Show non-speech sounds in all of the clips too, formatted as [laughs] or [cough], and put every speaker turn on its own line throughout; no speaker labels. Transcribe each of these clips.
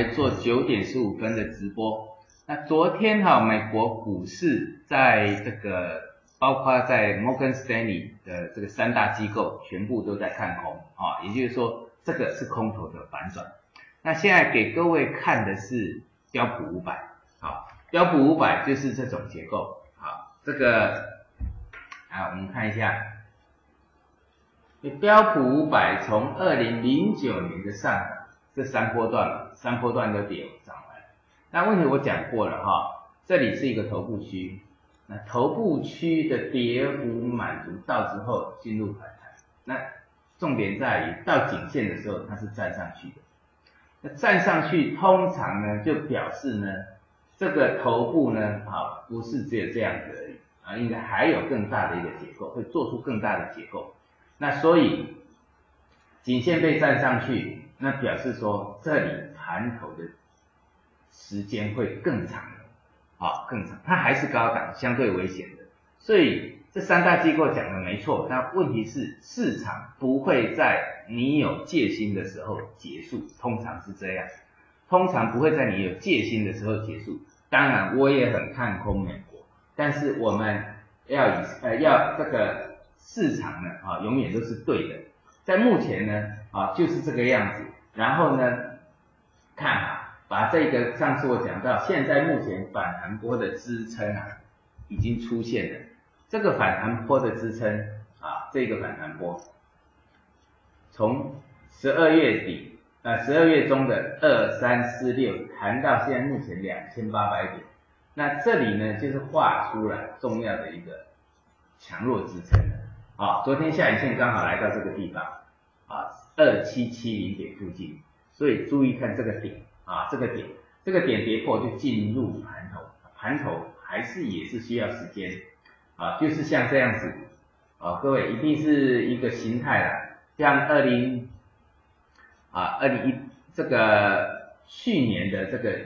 来做九点十五分的直播。那昨天哈，美国股市在这个，包括在摩根斯丹利的这个三大机构，全部都在看空啊，也就是说，这个是空头的反转。那现在给各位看的是标普五百，好，标普五百就是这种结构，好，这个，啊，我们看一下。标普五百从二零零九年的上这三波段，三波段都跌涨来。那问题我讲过了哈，这里是一个头部区，那头部区的跌幅满足到之后进入反弹，那重点在于到颈线的时候它是站上去的。那站上去通常呢就表示呢这个头部呢啊不是只有这样子而已啊，应该还有更大的一个结构，会做出更大的结构。那所以颈线被站上去，那表示说这里盘头的时间会更长，啊更长，它还是高档，相对危险的。所以这三大机构讲的没错，但问题是市场不会在你有戒心的时候结束，通常是这样，通常不会在你有戒心的时候结束。当然我也很看空美国，但是我们要以呃要这个。市场呢啊，永远都是对的，在目前呢啊就是这个样子。然后呢，看啊，把这个上次我讲到，现在目前反弹波的支撑啊已经出现了。这个反弹波的支撑啊，这个反弹波从十二月底啊十二月中的二三四六谈到现在目前两千八百点，那这里呢就是画出了重要的一个强弱支撑。啊，昨天下影线刚好来到这个地方，啊，二七七零点附近，所以注意看这个点，啊，这个点，这个点跌破就进入盘头，盘头还是也是需要时间，啊，就是像这样子，啊，各位一定是一个形态了，像二零，啊，二零一这个去年的这个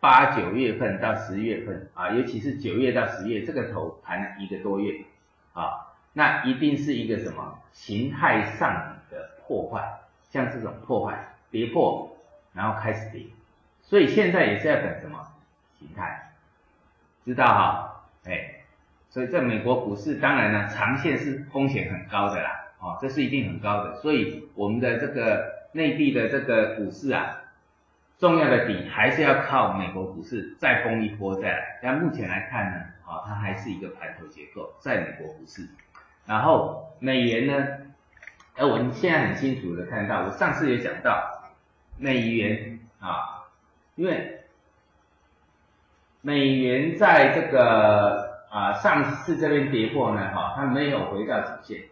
八九月份到十月份，啊，尤其是九月到十月这个头盘了一个多月，啊。那一定是一个什么形态上的破坏，像这种破坏跌破，然后开始跌，所以现在也是要等什么形态，知道哈？哎，所以在美国股市，当然呢，长线是风险很高的啦，哦，这是一定很高的，所以我们的这个内地的这个股市啊，重要的底还是要靠美国股市再封一波再来，但目前来看呢，啊，它还是一个盘头结构，在美国股市。然后美元呢？哎，我们现在很清楚的看到，我上次也讲到美元啊，因为美元在这个啊上次这边跌破呢，哈，它没有回到底线。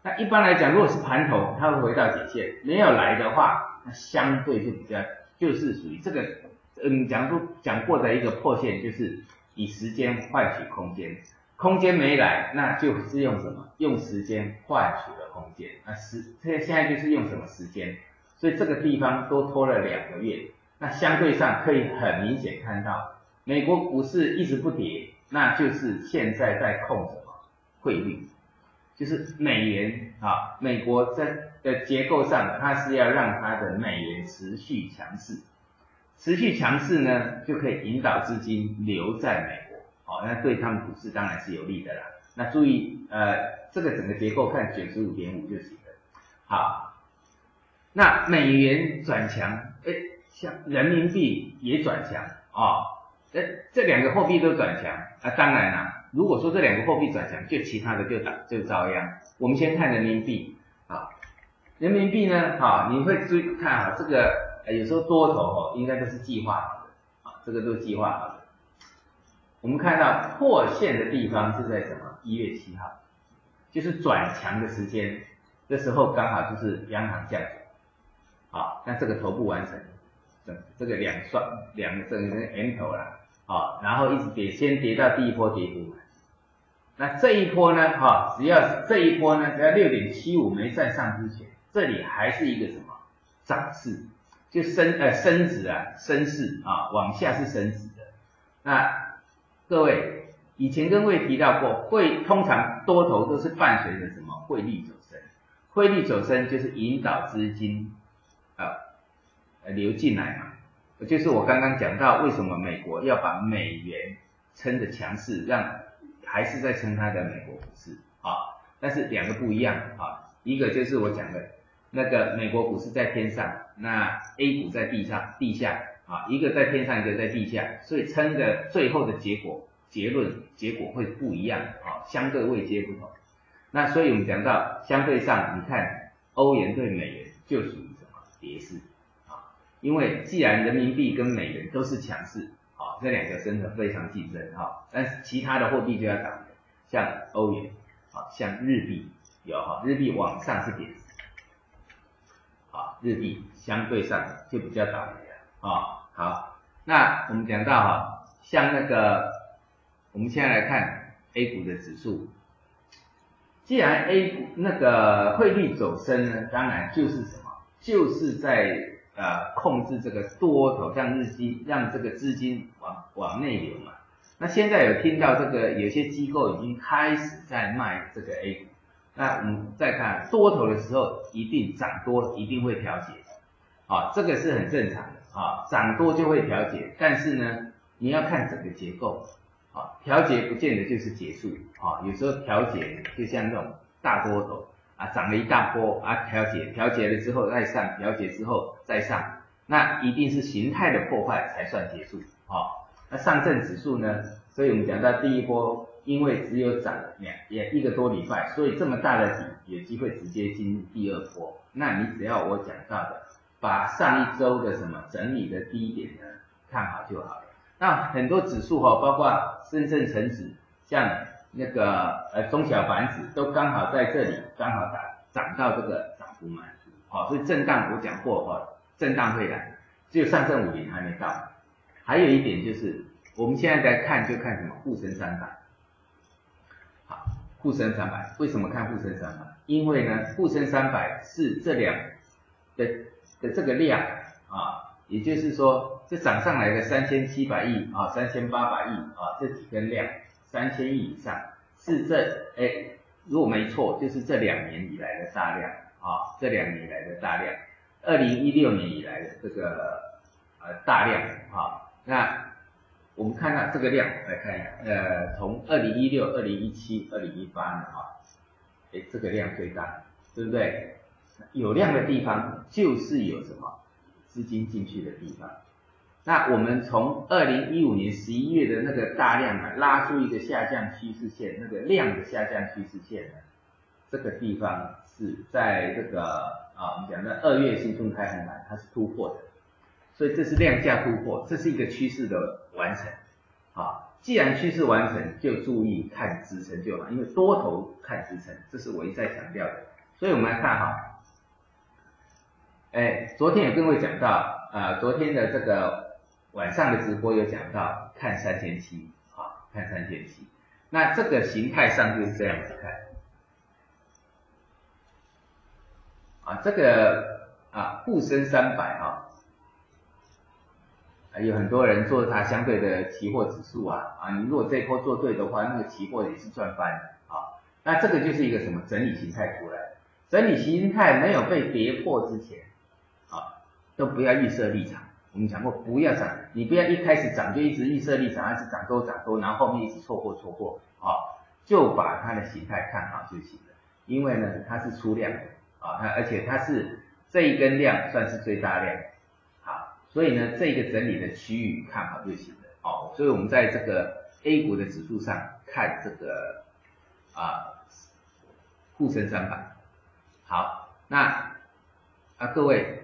那一般来讲，如果是盘头，它会回到底线；没有来的话，那相对就比较就是属于这个嗯讲过讲过的一个破线，就是以时间换取空间。空间没来，那就是用什么？用时间换取了空间。那时现现在就是用什么时间？所以这个地方都拖了两个月。那相对上可以很明显看到，美国股市一直不跌，那就是现在在控什么汇率？就是美元啊，美国在的结构上，它是要让它的美元持续强势，持续强势呢，就可以引导资金留在美。好，那对他们股市当然是有利的啦。那注意，呃，这个整个结构看九十五点五就行了。好，那美元转强，哎，像人民币也转强啊，哎，这两个货币都转强啊。当然啦，如果说这两个货币转强，就其他的就打就遭殃。我们先看人民币啊，人民币呢，哈，你会注意看啊，这个有时候多头哦，应该都是计划好的啊，这个都是计划好。我们看到破线的地方是在什么？一月七号，就是转强的时间，这时候刚好就是央行降准，好，那这个头部完成，这这个两双两个这个 M 头了，好，然后一直跌，先跌到第一波跌幅，那这一波呢，哈，只要这一波呢，只要六点七五没站上之前，这里还是一个什么涨势，就升呃升值啊，升势啊，往下是升值的，那。各位，以前跟各位提到过，汇通常多头都是伴随着什么？汇率走升，汇率走升就是引导资金啊流进来嘛，就是我刚刚讲到为什么美国要把美元撑的强势，让还是在撑它的美国股市啊，但是两个不一样啊，一个就是我讲的那个美国股市在天上，那 A 股在地上地下啊，一个在天上，一个在地下，所以称的最后的结果结论结果会不一样啊，相对位阶不同。那所以我们讲到相对上，你看欧元对美元就属于什么跌势啊？因为既然人民币跟美元都是强势，啊，这两个真的非常竞争哈，但是其他的货币就要涨，像欧元啊，像日币有哈，日币往上是贬值，啊，日币相对上就比较倒霉了啊。好，那我们讲到哈，像那个我们现在来看 A 股的指数。既然 A 股那个汇率走升呢，当然就是什么，就是在呃控制这个多头，让日积让这个资金往往内流嘛。那现在有听到这个有些机构已经开始在卖这个 A 股，那我们再看多头的时候，一定涨多一定会调节，啊，这个是很正常的啊，涨多就会调节，但是呢，你要看整个结构。啊，调节不见得就是结束，啊，有时候调节就像那种大波头啊，涨了一大波啊，调节，调节了之后再上，调节之后再上，那一定是形态的破坏才算结束，啊，那上证指数呢？所以我们讲到第一波，因为只有涨两也一个多礼拜，所以这么大的底有机会直接进入第二波，那你只要我讲到的，把上一周的什么整理的低点呢看好就好了。那很多指数哈，包括深圳成指，像那个呃中小板指，都刚好在这里刚好涨涨到这个涨幅满，好，所以震荡我讲过哈，震荡会来，只有上证五零还没到。还有一点就是，我们现在在看就看什么沪深三百，好，沪深三百为什么看沪深三百？因为呢，沪深三百是这两的的这个量啊。也就是说，这涨上来的三千七百亿啊，三千八百亿啊，这几根量三千亿以上，是这哎，如果没错，就是这两年以来的大量啊，这两年以来的大量，二零一六年以来的这个呃大量啊，那我们看到这个量来看一下，呃，从二零一六、二零一七、二零一八呢啊，哎，这个量最大，对不对？有量的地方就是有什么？资金进去的地方，那我们从二零一五年十一月的那个大量啊，拉出一个下降趋势线，那个量的下降趋势线呢，这个地方是在这个啊，我们讲的二月新春开红盘，它是突破的，所以这是量价突破，这是一个趋势的完成啊。既然趋势完成，就注意看支撑就好，因为多头看支撑，这是我一再强调的。所以我们来看哈。哎，昨天有跟各位讲到，啊，昨天的这个晚上的直播有讲到看三千七，啊，看三千七，那这个形态上就是这样子看，啊，这个啊沪深三百啊，有很多人做它相对的期货指数啊，啊，你如果这一波做对的话，那个期货也是赚翻的，啊，那这个就是一个什么整理形态出来，整理形态没有被跌破之前。都不要预设立场，我们讲过不要涨，你不要一开始涨就一直预设立场，还是涨多涨多，然后后面一直错过错过，啊，就把它的形态看好就行了。因为呢，它是出量的，啊，它而且它是这一根量算是最大量，好，所以呢，这个整理的区域看好就行了，哦，所以我们在这个 A 股的指数上看这个啊沪深三百，好，那啊各位。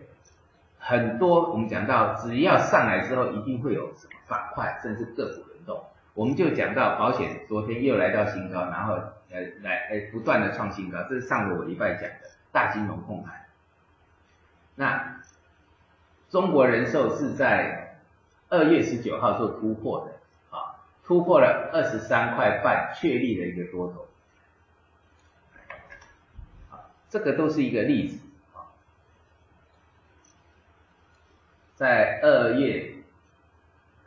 很多我们讲到，只要上来之后，一定会有什么板块，甚至个股轮动。我们就讲到保险，昨天又来到新高，然后呃来呃不断的创新高，这是上个礼拜讲的大金融控盘。那中国人寿是在二月十九号做突破的，啊，突破了二十三块半，确立了一个多头，啊，这个都是一个例子。在二月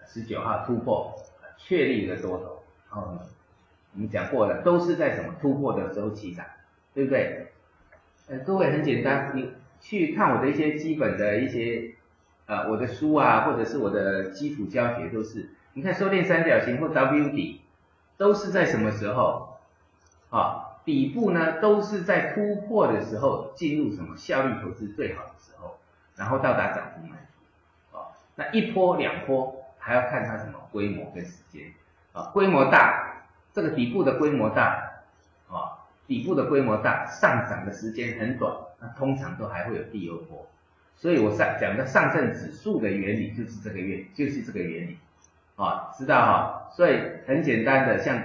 十九号突破，确立一个多头。哦，我们讲过了，都是在什么突破的时候起涨，对不对？呃，各位很简单，你去看我的一些基本的一些呃我的书啊，或者是我的基础教学都是，你看收敛三角形或 W 底都是在什么时候啊？底部呢都是在突破的时候进入什么效率投资最好的时候，然后到达涨幅满足啊。那一波两波还要看它什么规模跟时间啊，规模大，这个底部的规模大啊，底部的规模大，上涨的时间很短，那通常都还会有第二波。所以我上讲的上证指数的原理就是这个原就是这个原理啊，知道哈？所以很简单的像。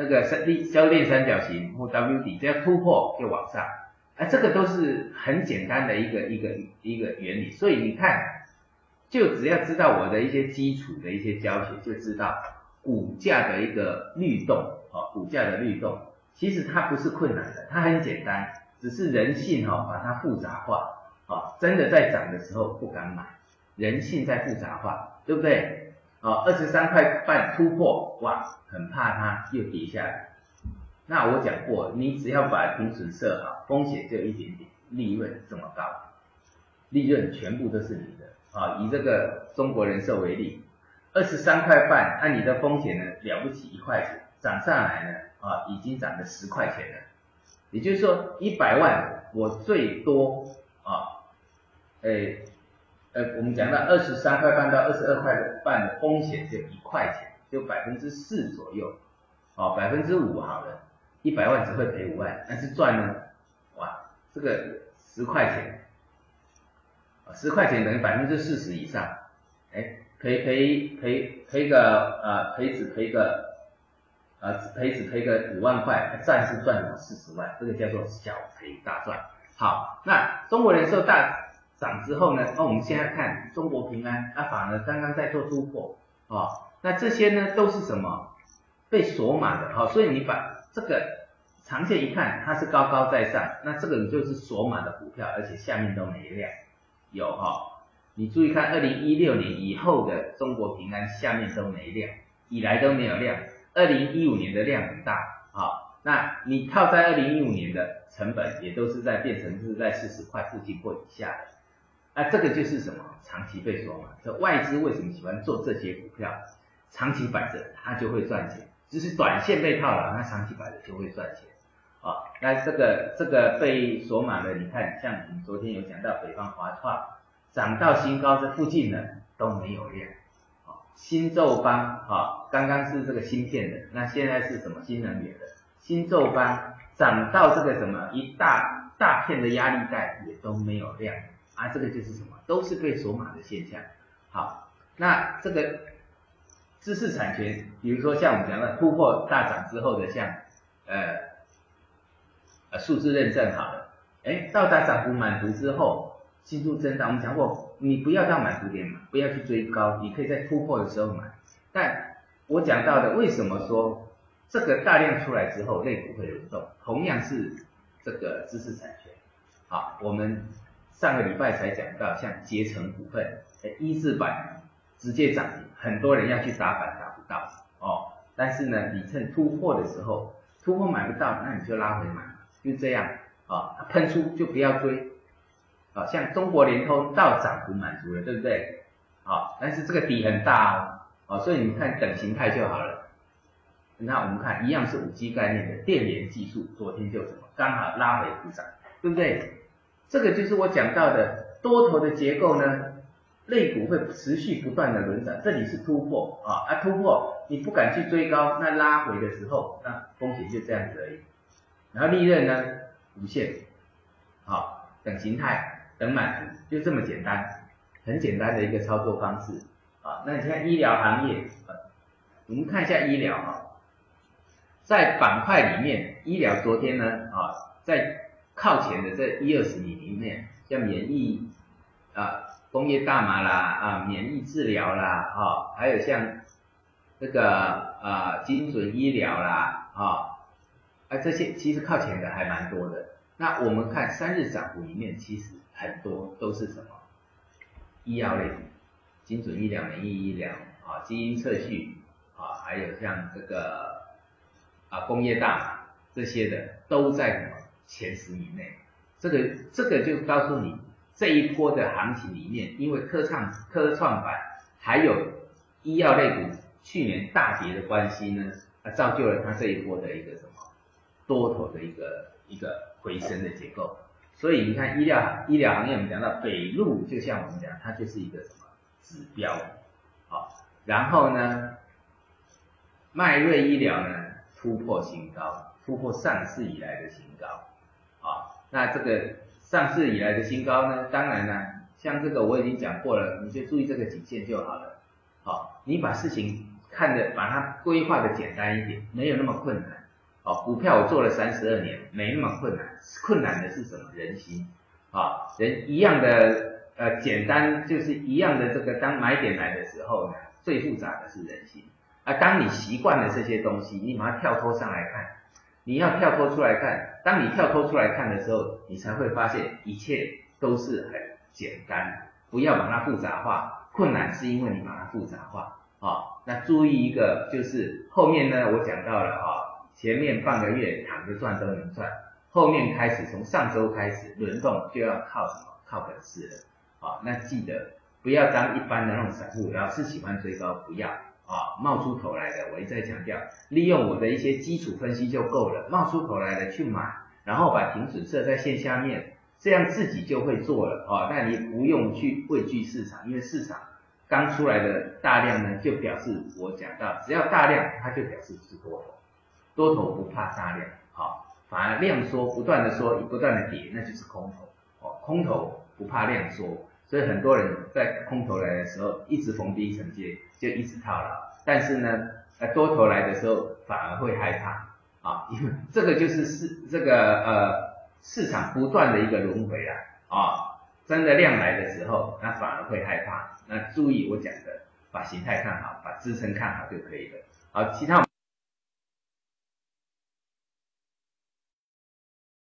那个三 D 消链三角形或 W 底，只要突破就往上，啊，这个都是很简单的一个一个一个原理。所以你看，就只要知道我的一些基础的一些教学，就知道股价的一个律动，啊，股价的律动，其实它不是困难的，它很简单，只是人性哈把它复杂化，啊，真的在涨的时候不敢买，人性在复杂化，对不对？啊，二十三块半突破，哇，很怕它又跌下来。那我讲过，你只要把停损设好，风险就一点点，利润这么高，利润全部都是你的。啊，以这个中国人寿为例，二十三块半，按你的风险呢了不起一块钱，涨上来呢，啊，已经涨了十块钱了。也就是说，一百万我最多啊，诶。呃，我们讲到二十三块半到二十二块半的风险就一块钱，就百分之四左右，哦，百分之五好了，一百万只会赔五万，但是赚呢，哇，这个十块钱，十块钱等于百分之四十以上，哎，赔赔赔赔个呃赔只赔个呃赔只赔个五万块，赚是赚了四十万，这个叫做小赔大赚。好，那中国人寿大。涨之后呢，那我们现在看中国平安，它反而刚刚在做突破，啊，那这些呢都是什么被锁码的，好，所以你把这个长线一看，它是高高在上，那这个就是锁码的股票，而且下面都没量，有哈，你注意看二零一六年以后的中国平安下面都没量，以来都没有量，二零一五年的量很大，啊，那你套在二零一五年的成本也都是在变成是在四十块附近或以下的。那这个就是什么？长期被锁嘛。这外资为什么喜欢做这些股票？长期摆着它就会赚钱，只是短线被套牢，那长期摆着就会赚钱。啊，那这个这个被锁码的，你看，像我们昨天有讲到北方华创涨到新高这附近呢都没有量。啊，新宙邦啊，刚刚是这个芯片的，那现在是什么新能源的？新宙邦涨到这个什么一大大片的压力带也都没有量。啊，这个就是什么？都是被锁码的现象。好，那这个知识产权，比如说像我们讲的突破大涨之后的，像呃呃数字认证好了，哎，到达涨幅满足之后进入震荡，我们讲过，你不要到满足点买，不要去追高，你可以在突破的时候买。但我讲到的，为什么说这个大量出来之后类股会流动？同样是这个知识产权。好，我们。上个礼拜才讲到，像捷成股份，一字板直接涨停，很多人要去打板打不到哦。但是呢，你趁突破的时候，突破买不到，那你就拉回买，就这样啊。喷出就不要追啊。像中国联通到涨幅满足了，对不对？啊，但是这个底很大哦，啊，所以你看等形态就好了。那我们看一样是五 G 概念的电联技术，昨天就什么刚好拉回补涨，对不对？这个就是我讲到的多头的结构呢，类股会持续不断的轮涨，这里是突破啊，啊突破你不敢去追高，那拉回的时候，那风险就这样子而已，然后利润呢无限，好等形态等满足，就这么简单，很简单的一个操作方式啊。那你看医疗行业，我们看一下医疗啊，在板块里面，医疗昨天呢啊在。靠前的这一二十米里面，像免疫啊、工业大麻啦啊、免疫治疗啦啊，还有像这个啊精准医疗啦啊，而这些其实靠前的还蛮多的。那我们看三日涨幅里面，其实很多都是什么医药类，精准医疗、免疫医疗啊、基因测序啊，还有像这个啊工业大这些的都在什么？前十以内，这个这个就告诉你，这一波的行情里面，因为科创科创板还有医药类股去年大跌的关系呢，啊，造就了它这一波的一个什么多头的一个一个回升的结构。所以你看医疗医疗行业，我们讲到北路，就像我们讲，它就是一个什么指标，好，然后呢，迈瑞医疗呢突破新高，突破上市以来的新高，啊，那这个上市以来的新高呢，当然呢，像这个我已经讲过了，你就注意这个颈线就好了，好，你把事情看的把它规划的简单一点，没有那么困难。股票我做了三十二年，没那么困难，困难的是什么？人心啊，人一样的呃简单，就是一样的这个当买点来的时候呢，最复杂的是人心。啊，当你习惯了这些东西，你把它跳脱上来看，你要跳脱出来看，当你跳脱出来看的时候，你才会发现一切都是很简单，不要把它复杂化，困难是因为你把它复杂化啊。那注意一个，就是后面呢，我讲到了啊。前面半个月躺着赚都能赚，后面开始从上周开始轮动就要靠什么？靠本事了啊！那记得不要当一般的那种散户，老是喜欢追高，不要啊！冒出头来的，我一再强调，利用我的一些基础分析就够了。冒出头来的去买，然后把停损设在线下面，这样自己就会做了啊！那你不用去畏惧市场，因为市场刚出来的大量呢，就表示我讲到，只要大量，它就表示是多头。多头不怕杀量，好，反而量缩不断的缩，不断的跌，那就是空头，哦，空头不怕量缩，所以很多人在空头来的时候，一直逢低承接，就一直套牢，但是呢，呃，多头来的时候反而会害怕，啊，因 [laughs] 为这个就是市这个呃市场不断的一个轮回啊，啊，真的量来的时候，那反而会害怕，那注意我讲的，把形态看好，把支撑看好就可以了，好，其他。